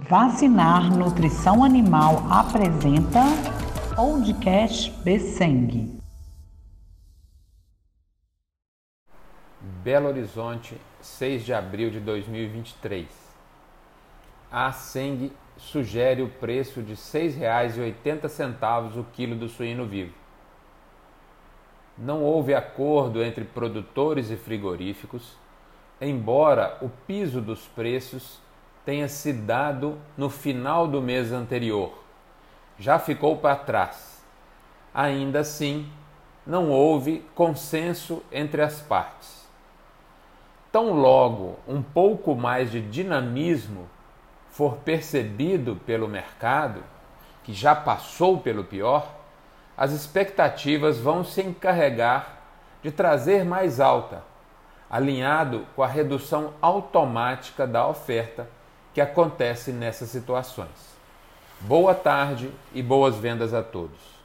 Vacinar Nutrição Animal apresenta Podcast Besseng. Belo Horizonte, 6 de abril de 2023. A Seng sugere o preço de R$ 6,80 o quilo do suíno vivo. Não houve acordo entre produtores e frigoríficos, embora o piso dos preços tenha se dado no final do mês anterior. Já ficou para trás. Ainda assim, não houve consenso entre as partes. Tão logo um pouco mais de dinamismo for percebido pelo mercado, que já passou pelo pior, as expectativas vão se encarregar de trazer mais alta, alinhado com a redução automática da oferta que acontece nessas situações. Boa tarde e boas vendas a todos.